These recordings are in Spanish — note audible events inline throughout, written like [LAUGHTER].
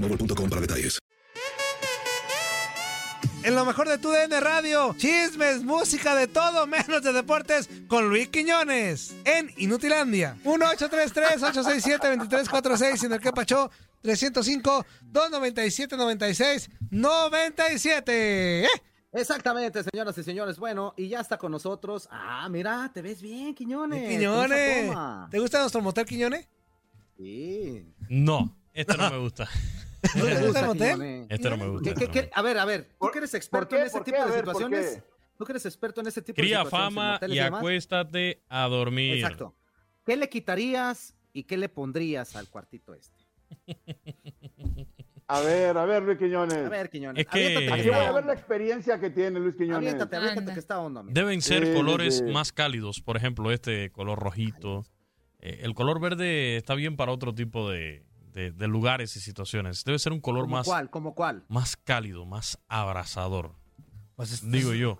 boostmobile.com para detalles. En lo mejor de tu DN Radio, chismes, música de todo menos de deportes con Luis Quiñones en Inutilandia. 1-833-867-2346 en el que pachó 305-297-96-97. ¿Eh? Exactamente, señoras y señores. Bueno, y ya está con nosotros. Ah, mira, te ves bien, Quiñones. Quiñones. ¿Te gusta nuestro motel, Quiñones? Sí. No, este no me gusta. ¿No te gusta el motel? Quiñones? Este no me gusta. ¿Qué- qué- qué- A ver, a ver, ¿tú que eres experto en ese ¿Por tipo de ver, ¿por situaciones? qué? ¿Tú que eres experto en ese tipo Cría de situaciones? en fama y acuéstate a dormir. Exacto. ¿Qué le quitarías y qué le pondrías al cuartito este? A ver, a ver, Luis Quiñones. A ver, Quiñones. Es que- Aquí voy a ver la experiencia que tiene Luis Quiñones. Aviéntate, aviéntate que está hondo, amigo. Deben ser sí, colores sí. más cálidos. Por ejemplo, este color rojito. Eh, el color verde está bien para otro tipo de, de- de lugares y situaciones. Debe ser un color ¿Cómo más, cuál? ¿Cómo cuál? más cálido, más abrazador. Pues es- Digo yo.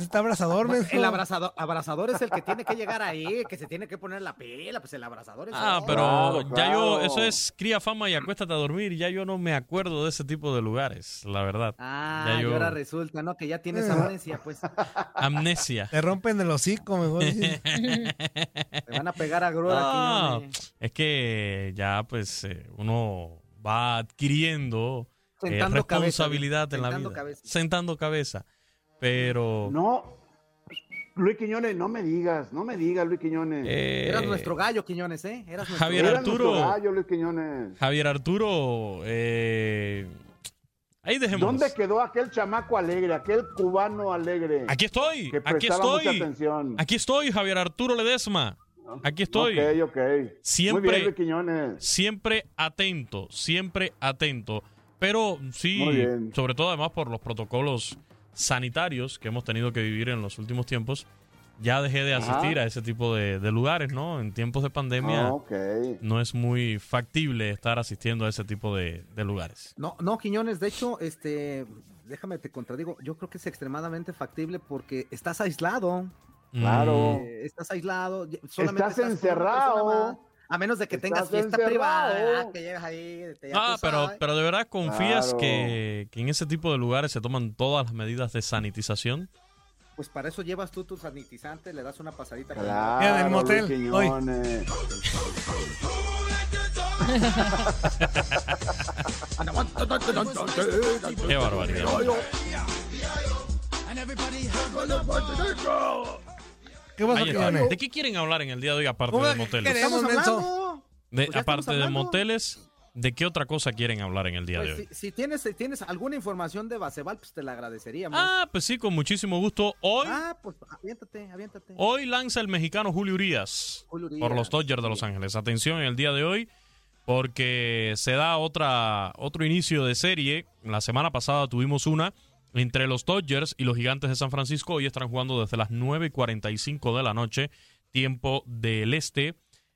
Está abrazador. El abrazador, abrazador es el que tiene que llegar ahí, que se tiene que poner la pila, pues el abrazador es Ah, pero Claro, ya yo, eso es cría fama y acuéstate a dormir. Ya yo no me acuerdo de ese tipo de lugares, la verdad. Ah, Ya y yo- ahora resulta, ¿no? Que ya tienes Eh. amnesia, pues. Amnesia. Te rompen el hocico, mejor. Te van a pegar a grúa. No, Quiñones. es que ya pues eh, uno va adquiriendo eh, Sentando cabeza, responsabilidad en la sentando vida. cabeza. Sentando cabeza. Pero No, Luis Quiñones, no me digas, no me digas, Luis Quiñones. eh, Eras nuestro gallo, Quiñones, ¿eh? Eras nuestro Javier. Arturo. nuestro gallo, Luis Quiñones. Javier Arturo, eh, ahí dejemos. ¿Dónde quedó aquel chamaco alegre, aquel cubano alegre? Aquí estoy, que aquí mucha estoy. atención. Aquí estoy, Javier Arturo Ledesma. Aquí estoy. Ok, ok. Siempre- Muy bien, Luis Quiñones. Siempre atento, siempre atento. Pero sí, sobre todo además por los protocolos sanitarios que hemos tenido que vivir en los últimos tiempos, ya dejé de Ajá. asistir a ese tipo de, de lugares, ¿no? En tiempos de pandemia Ah, no es muy factible estar asistiendo a ese tipo de, de lugares. No, no, Quiñones, de hecho, este, déjame te contradigo, yo creo que es extremadamente factible porque estás aislado. Claro. eh, estás aislado. solamente Estás encerrado. A menos de que tengas fiesta encerrado. privada, ¿verdad? que llegas ahí. te- ya Ah, tú pero, sabes. pero de verdad confías Claro. que, que en ese tipo de lugares se toman todas las medidas de sanitización. Pues para eso llevas tú tu sanitizante, le das una pasadita. con- Claro, Mira, del motel, hoy. Qué barbaridad. ¿De qué quieren hablar en el día de hoy aparte ¿Cómo de moteles? De- Pues aparte estamos de moteles, ¿De qué otra cosa quieren hablar en el día Pues, de hoy? si, si tienes, si tienes alguna información de Baseball, pues te la agradeceríamos. Ah, pues sí, con muchísimo gusto. Hoy, Ah, pues aviéntate, aviéntate. hoy lanza el mexicano Julio Urias, Julio Urias, por los Dodgers de Los Ángeles. Atención en el día de hoy, porque se da otra, otro inicio de serie. La semana pasada tuvimos una entre los Dodgers y los Gigantes de San Francisco. Hoy están jugando desde las 9 y 45 de la noche, tiempo del este.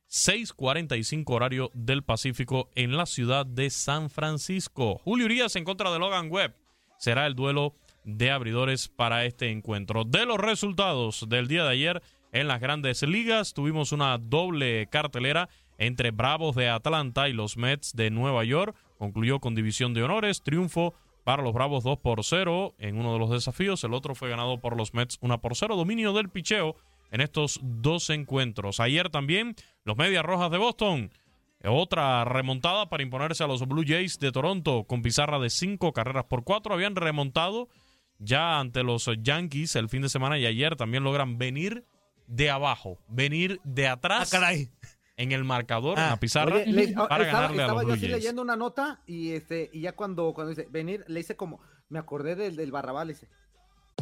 6:45 horario del Pacífico en la ciudad de San Francisco. Julio Urias en contra de Logan Webb será el duelo de abridores para este encuentro. De los resultados del día de ayer en las grandes ligas, tuvimos una doble cartelera entre Bravos de Atlanta y los Mets de Nueva York. Concluyó con división de honores, triunfo para los Bravos 2 por 0 en uno de los desafíos. El otro fue ganado por los Mets 1 por 0. Dominio del picheo en estos dos encuentros. Ayer también los Medias Rojas de Boston. Otra remontada para imponerse a los Blue Jays de Toronto con pizarra de cinco carreras por cuatro. Habían remontado ya ante los Yankees el fin de semana y ayer también logran venir de abajo, venir de atrás en el marcador, en la pizarra, Oye, le- para estaba, ganarle a estaba los yo así leyendo una nota y este y ya cuando, cuando dice venir, le hice como, me acordé del, del Barrabás, le dice.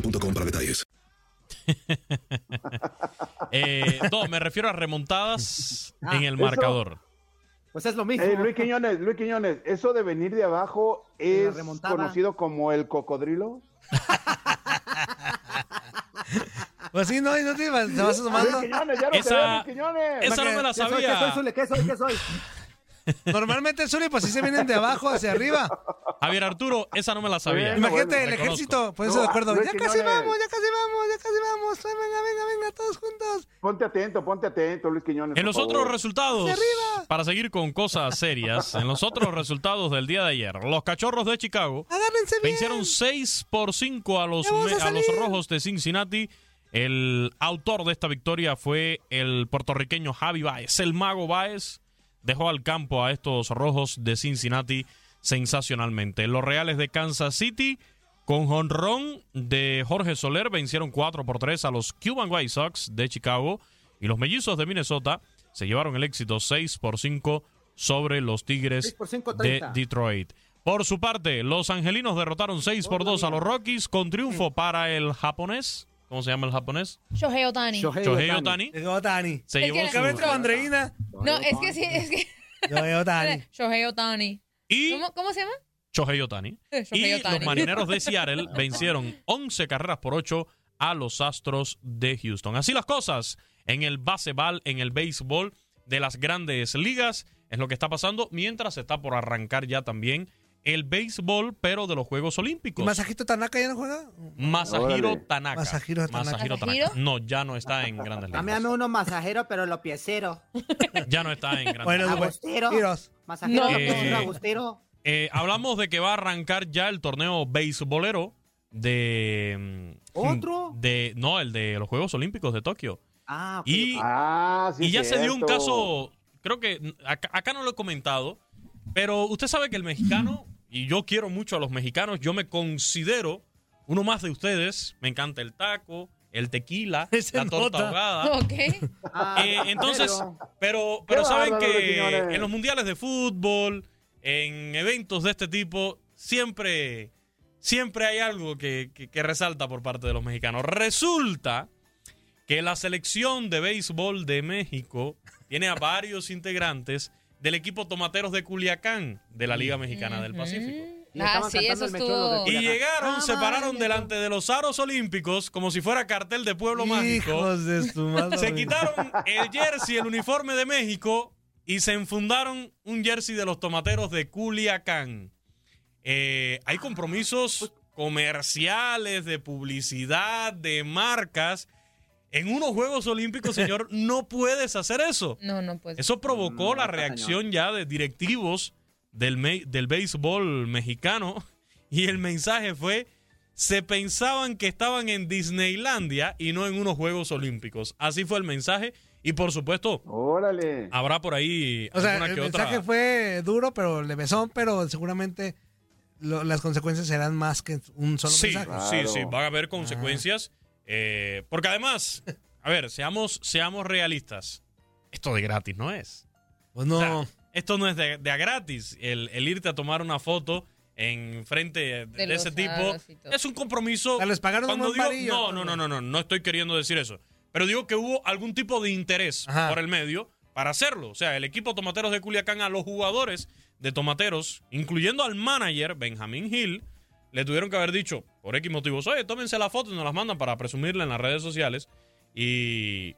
boostmobile.com para detalles. [LAUGHS] Eh, no, me refiero a remontadas Ah, en el eso- marcador. Pues es lo mismo. Eh, Luis Quiñones, Luis Quiñones, eso de venir de abajo es conocido como el cocodrilo. [LAUGHS] Pues sí, no, y no te vas, te vas sumando. Luis Quiñones, ya lo Esa- sé, Luis Quiñones. esa no me la ¿Qué soy? ¿Qué sabía. soy, Zule? ¿Qué soy? ¿Qué soy? Normalmente, Zuli, pues sí se vienen de abajo hacia arriba. Javier Arturo, esa no me la sabía. Bueno, Imagínate el ejército, pues eso No, de acuerdo. Ya casi vamos, ya casi vamos, ya casi vamos. Venga, venga, venga, todos juntos. Ponte atento, ponte atento, Luis Quiñones. En por los otros resultados, para seguir con cosas serias, en los otros resultados del día de ayer, los cachorros de Chicago Agárrense bien. vencieron 6 por 5 a los, a a los rojos de Cincinnati. El autor de esta victoria fue el puertorriqueño Javi Baez. El mago Baez dejó al campo a estos rojos de Cincinnati sensacionalmente. Los Reales de Kansas City, con jonrón de Jorge Soler, vencieron 4 por 3 a los Cuban White Sox de Chicago. Y los mellizos de Minnesota se llevaron el éxito 6 por 5 sobre los Tigres 6 por 5, de 30. Detroit. Por su parte, los angelinos derrotaron 6 por 2 a los Rockies con triunfo para el japonés. ¿Cómo se llama el japonés? Shohei Otani. Shohei Shohei. Otani. Llegó Tani. Se Es llevó su- Cabete con Andreina. No, es que sí, es que. Llegó Tani. [LAUGHS] Shohei Otani. y ¿Cómo, ¿Cómo se llama? Shohei Otani. Shohei Y Ohtani. los marineros de [LAUGHS] Seattle vencieron 11 carreras por 8 a los Astros de Houston. Así las cosas en el baseball, en el béisbol de las grandes ligas. Es lo que está pasando mientras está por arrancar ya también el béisbol, pero de los Juegos ¿Y Olímpicos. Masajito Tanaka ya no juega? Masahiro Órale. Tanaka. Masahiro Tanaka. Masahiro ¿Masahiro? No, ya no está en grandes ligas. uno masajero, pero lo piecero. [LAUGHS] Ya no está en grandes Bueno, ligas. pues, Agostero. tiros. Masajero, No. Eh, agustero. Eh, hablamos de que va a arrancar ya el torneo beisbolero de... mm, ¿Otro? De, no, el de los Juegos Olímpicos de Tokio. Ah, ok, Y, Ah, sí. y ya se dio un caso, creo que mm, acá, acá no lo he comentado, pero usted sabe que el mexicano, y yo quiero mucho a los mexicanos, yo me considero uno más de ustedes, me encanta el taco, el tequila, [LAUGHS] Se la torta nota. ahogada. [LAUGHS] Ok. Ah, Eh, entonces, pero- pero, saben que en los mundiales de fútbol, en eventos de este tipo, siempre, siempre hay algo que, que- que resalta por parte de los mexicanos. Resulta que la selección de béisbol de México tiene a varios integrantes del equipo Tomateros de Culiacán de la Liga Mexicana del Pacífico. Y Ah, sí, eso estuvo. Y llegaron, Ah, se pararon delante de los aros olímpicos como si fuera cartel de pueblo mágico. Hijos de su madre. Se quitaron el jersey, el uniforme de México y se enfundaron un jersey de los tomateros de Culiacán. Eh, hay compromisos comerciales, de publicidad, de marcas. En unos Juegos Olímpicos, señor, [LAUGHS] no puedes hacer eso. No, no, pues. Eso provocó la reacción ya de directivos del, me- del béisbol mexicano y el mensaje fue, se pensaban que estaban en Disneylandia y no en unos Juegos Olímpicos. Así fue el mensaje y por supuesto, Órale. habrá por ahí O sea, alguna el que mensaje otra... fue duro, pero levesón, pero seguramente lo- las consecuencias serán más que un solo Sí, mensaje. sí, sí, van a haber consecuencias. Eh, porque además, a ver, seamos, seamos realistas. Esto de gratis no es. Pues no. O sea, esto no es de, de a gratis. El, el irte a tomar una foto en frente de, ese tipo es un compromiso. sea, les pagaron Cuando un digo- varillo. no, no, no, no, no, no estoy queriendo decir eso. Pero digo que hubo algún tipo de interés Ajá. por el medio para hacerlo. O sea, el equipo Tomateros de Culiacán a los jugadores de Tomateros, incluyendo al manager Benjamín Hill, le tuvieron que haber dicho, por X motivos, oye, tómense la foto y nos las mandan para presumirla en las redes sociales. Y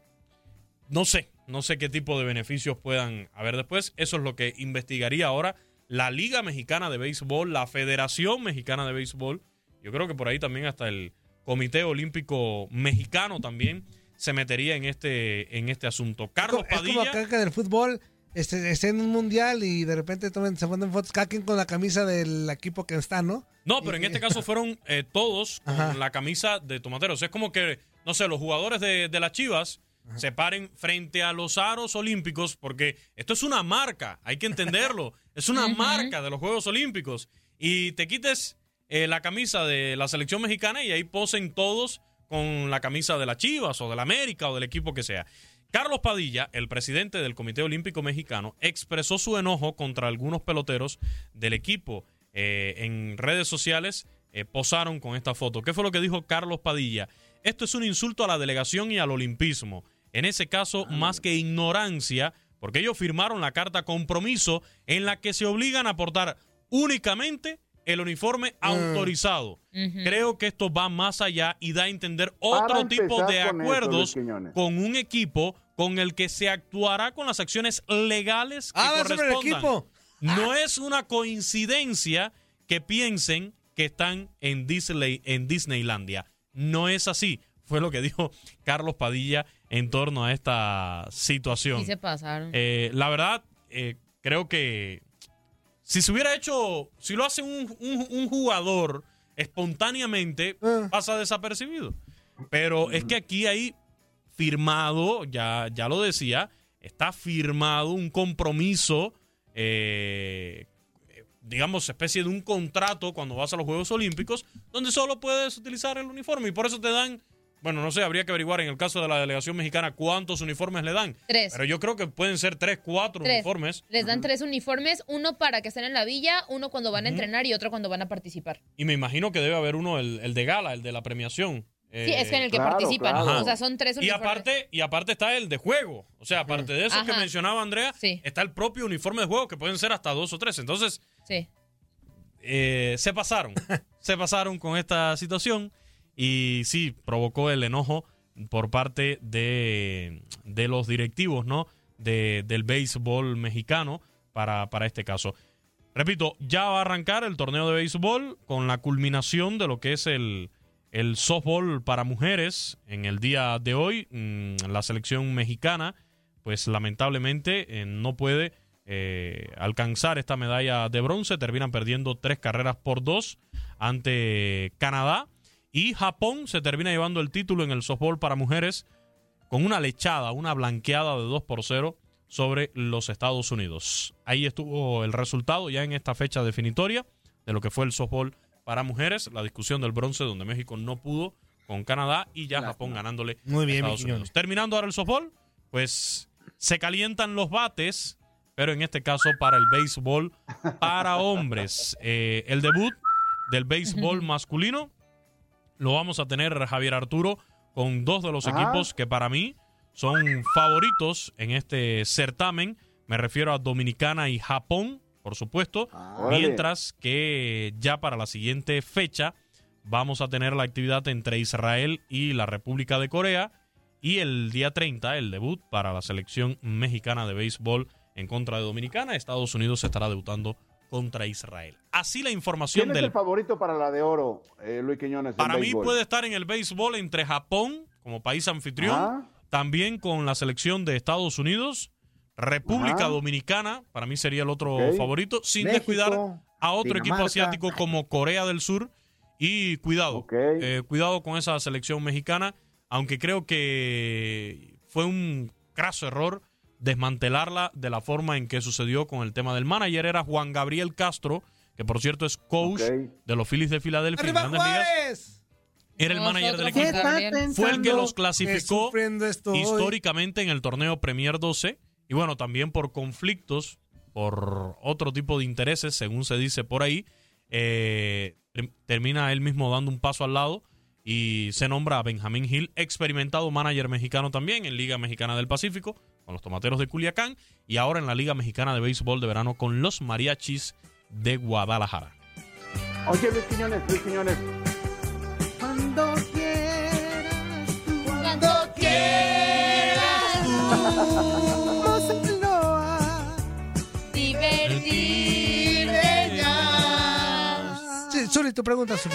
no sé, no sé qué tipo de beneficios puedan haber después. Eso es lo que investigaría ahora la Liga Mexicana de Béisbol, la Federación Mexicana de Béisbol. Yo creo que por ahí también hasta el Comité Olímpico Mexicano también se metería en este, en este asunto. Carlos Es como Padilla. acá que del fútbol este, esté en un mundial y de repente tomen, se ponen fotos cada quien con la camisa del equipo que está, ¿no? No, pero en este caso fueron eh, todos con Ajá. la camisa de tomateros. Es como que, no sé, los jugadores de, de las Chivas se paren frente a los aros olímpicos, porque esto es una marca, hay que entenderlo. [LAUGHS] es una marca de los Juegos Olímpicos. Y te quites eh, la camisa de la selección mexicana y ahí posen todos con la camisa de las Chivas o del América o del equipo que sea. Carlos Padilla, el presidente del Comité Olímpico Mexicano, expresó su enojo contra algunos peloteros del equipo. Eh, en redes sociales eh, posaron con esta foto. ¿Qué fue lo que dijo Carlos Padilla? Esto es un insulto a la delegación y al olimpismo. En ese caso, más que ignorancia, porque ellos firmaron la carta compromiso en la que se obligan a portar únicamente el uniforme autorizado. Ujú. Creo que esto va más allá y da a entender otro tipo de con acuerdos con un equipo con el que se actuará con las acciones legales que Habla sobre el correspondan. equipo. No es una coincidencia que piensen que están en, Disney, en Disneylandia. No es así. Fue lo que dijo Carlos Padilla en torno a esta situación. Sí se pasaron. Eh, la verdad, eh, creo que si se hubiera hecho, si lo hace un, un- un jugador espontáneamente, Ah. pasa desapercibido. Pero es que aquí hay firmado, ya, ya lo decía, está firmado un compromiso, eh, digamos, especie de un contrato cuando vas a los Juegos Olímpicos, donde solo puedes utilizar el uniforme y por eso te dan, bueno, no sé, habría que averiguar en el caso de la delegación mexicana cuántos uniformes le dan. Tres. Pero yo creo que pueden ser tres, cuatro Tres. uniformes. Les dan tres uniformes, uno para que estén en la villa, uno cuando van a entrenar y otro cuando van a participar. Y me imagino que debe haber uno, el, el de gala, el de la premiación. Sí, Eh, es que en el que claro, participan. claro. O sea, son tres Y uniformes. aparte, y aparte está el de juego. O sea, aparte de esos que mencionaba Andrea, Sí. está el propio uniforme de juego, que pueden ser hasta dos o tres. Entonces, Sí. eh, se pasaron. [LAUGHS] se pasaron con esta situación. Y sí, provocó el enojo por parte de, de los directivos, ¿no? De, del béisbol mexicano para, para este caso. Repito, ya va a arrancar el torneo de béisbol con la culminación de lo que es el, el softball para mujeres en el día de hoy. Mm, La selección mexicana, pues lamentablemente eh, no puede eh, alcanzar esta medalla de bronce. Terminan perdiendo tres carreras por dos ante Canadá. Y Japón se termina llevando el título en el softball para mujeres con una lechada, una blanqueada de 2 por 0 sobre los Estados Unidos. Ahí estuvo el resultado ya en esta fecha definitoria de lo que fue el softball para mujeres, la discusión del bronce donde México no pudo con Canadá y ya Japón ganándole Muy bien, a Estados Unidos. Terminando ahora el softball, pues se calientan los bates, pero en este caso para el béisbol para hombres. [LAUGHS] Eh, el debut del béisbol masculino lo vamos a tener Javier Arturo con dos de los Ajá. equipos que para mí son favoritos en este certamen. Me refiero a Dominicana y Japón, por supuesto. Órale. Mientras que ya para la siguiente fecha vamos a tener la actividad entre Israel y la República de Corea. Y el día 30, el debut para la selección mexicana de béisbol en contra de Dominicana. Estados Unidos estará debutando contra Israel. Así la información ¿Quién es del el favorito para la de oro, eh, Luis Quiñones? para mí béisbol? puede estar en el béisbol entre Japón como país anfitrión, Ajá. también con la selección de Estados Unidos, República Ajá. Dominicana, para mí sería el otro favorito, sin México, descuidar a otro equipo asiático como Corea del Sur. Y cuidado, eh, cuidado con esa selección mexicana, aunque creo que fue un craso error desmantelarla de la forma en que sucedió con el tema del manager. Era Juan Gabriel Castro, que por cierto es coach de los Phillies de Filadelfia. Era el manager del equipo. Fue el que los clasificó históricamente en el torneo Premier 12. Y bueno, también por conflictos, por otro tipo de intereses, según se dice por ahí, eh, ter- termina él mismo dando un paso al lado y se nombra a Benjamín Hill, experimentado manager mexicano también en Liga Mexicana del Pacífico, con los Tomateros de Culiacán, y ahora en la Liga Mexicana de Béisbol de Verano con los Mariachis de Guadalajara. Oye, Luis Quiñones, Luis Quiñones. Cuando quieras tú. Cuando quieras divertirte ya. Sí, Zuli, tu pregunta, Zuli.